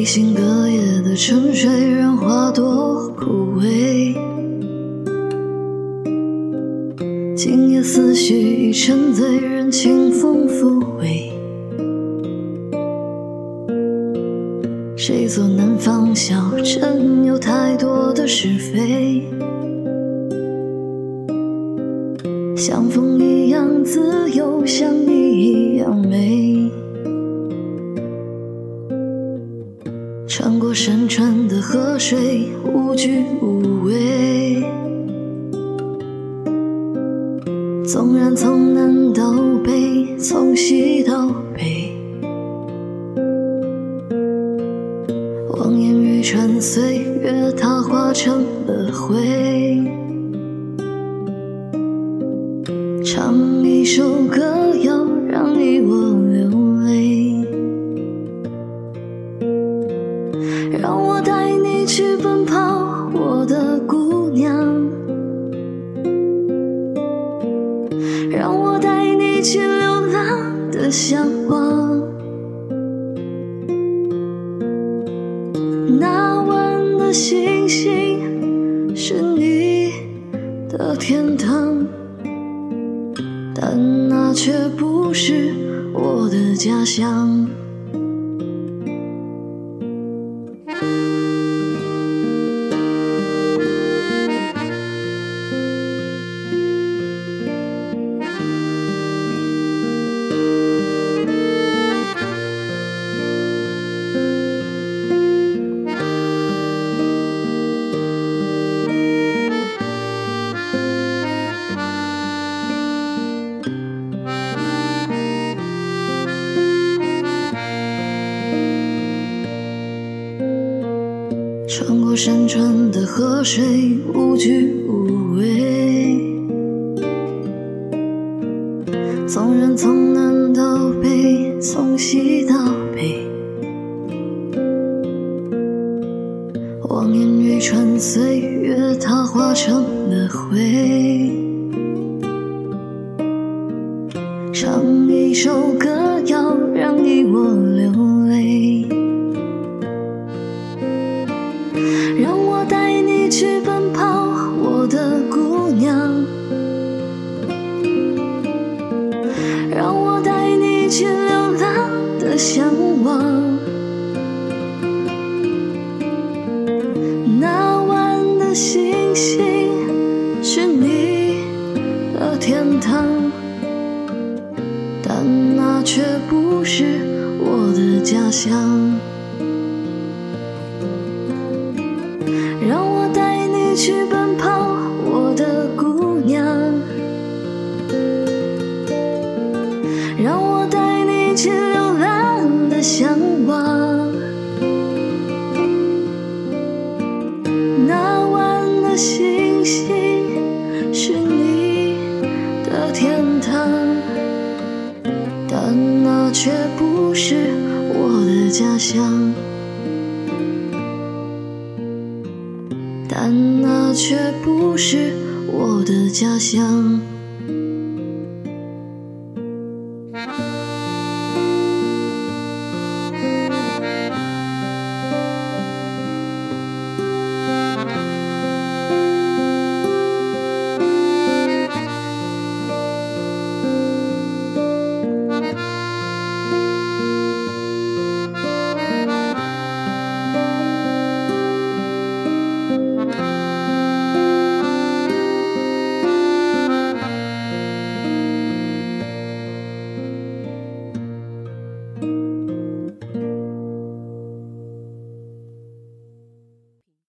披星隔夜的沉睡，让花朵枯萎。今夜思绪已沉醉，任清风抚慰。谁做南方小镇，有太多的是非。像风一样自由，像你一样美。山川的河水，无惧无畏。纵然从南到北，从西到北，望眼欲穿岁月，它化成了灰。让我带你去奔跑，我的姑娘。让我带你去流浪的向往。那晚的星星是你的天堂，但那却不是我的家乡。穿过山川的河水，无惧无畏。纵然从南到北，从西到北，望眼欲穿岁月，它化成了灰。唱一首歌谣，让你我流去奔跑，我的姑娘。让我带你去流浪的向往。那晚的星星是你的天堂，但那却不是我的家乡。星星是你的天堂，但那却不是我的家乡。但那却不是我的家乡。